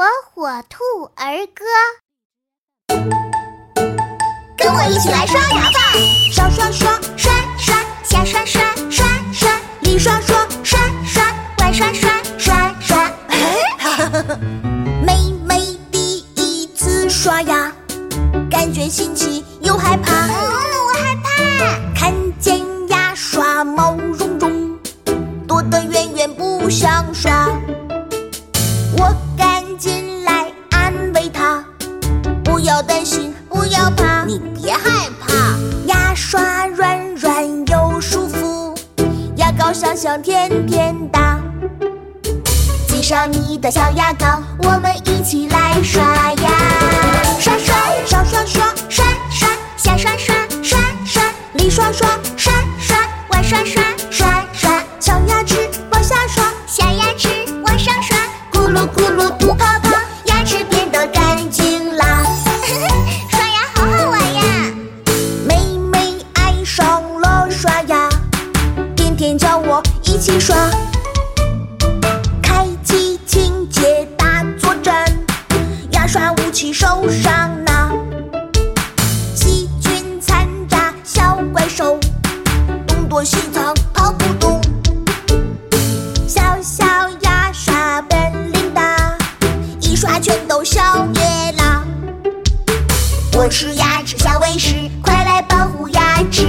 火火兔儿歌，跟我一起来刷牙吧！上刷刷，刷刷，下刷刷，刷刷，里刷刷，刷刷，外刷刷，刷刷。妹妹第一次刷牙，感觉新奇又害怕。嗯，我害怕。看见牙刷毛茸茸，躲得远远不想刷。要担心，不要怕，你别害怕。牙刷软软又舒服，牙膏香香甜甜的。挤上你的小牙膏，我们一起来刷牙。刷刷，上刷刷，刷刷，下刷刷，刷刷，里刷刷，刷刷，外刷刷，刷刷，小牙齿往下刷，下牙齿往上刷，咕噜咕噜吐天叫我一起刷。开启清洁大作战，牙刷武器手上拿。细菌残渣小怪兽，东躲西藏跑不动。小小牙刷本领大，一刷全都消灭啦。我吃牙齿小卫士，快来保护牙齿，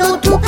solo tú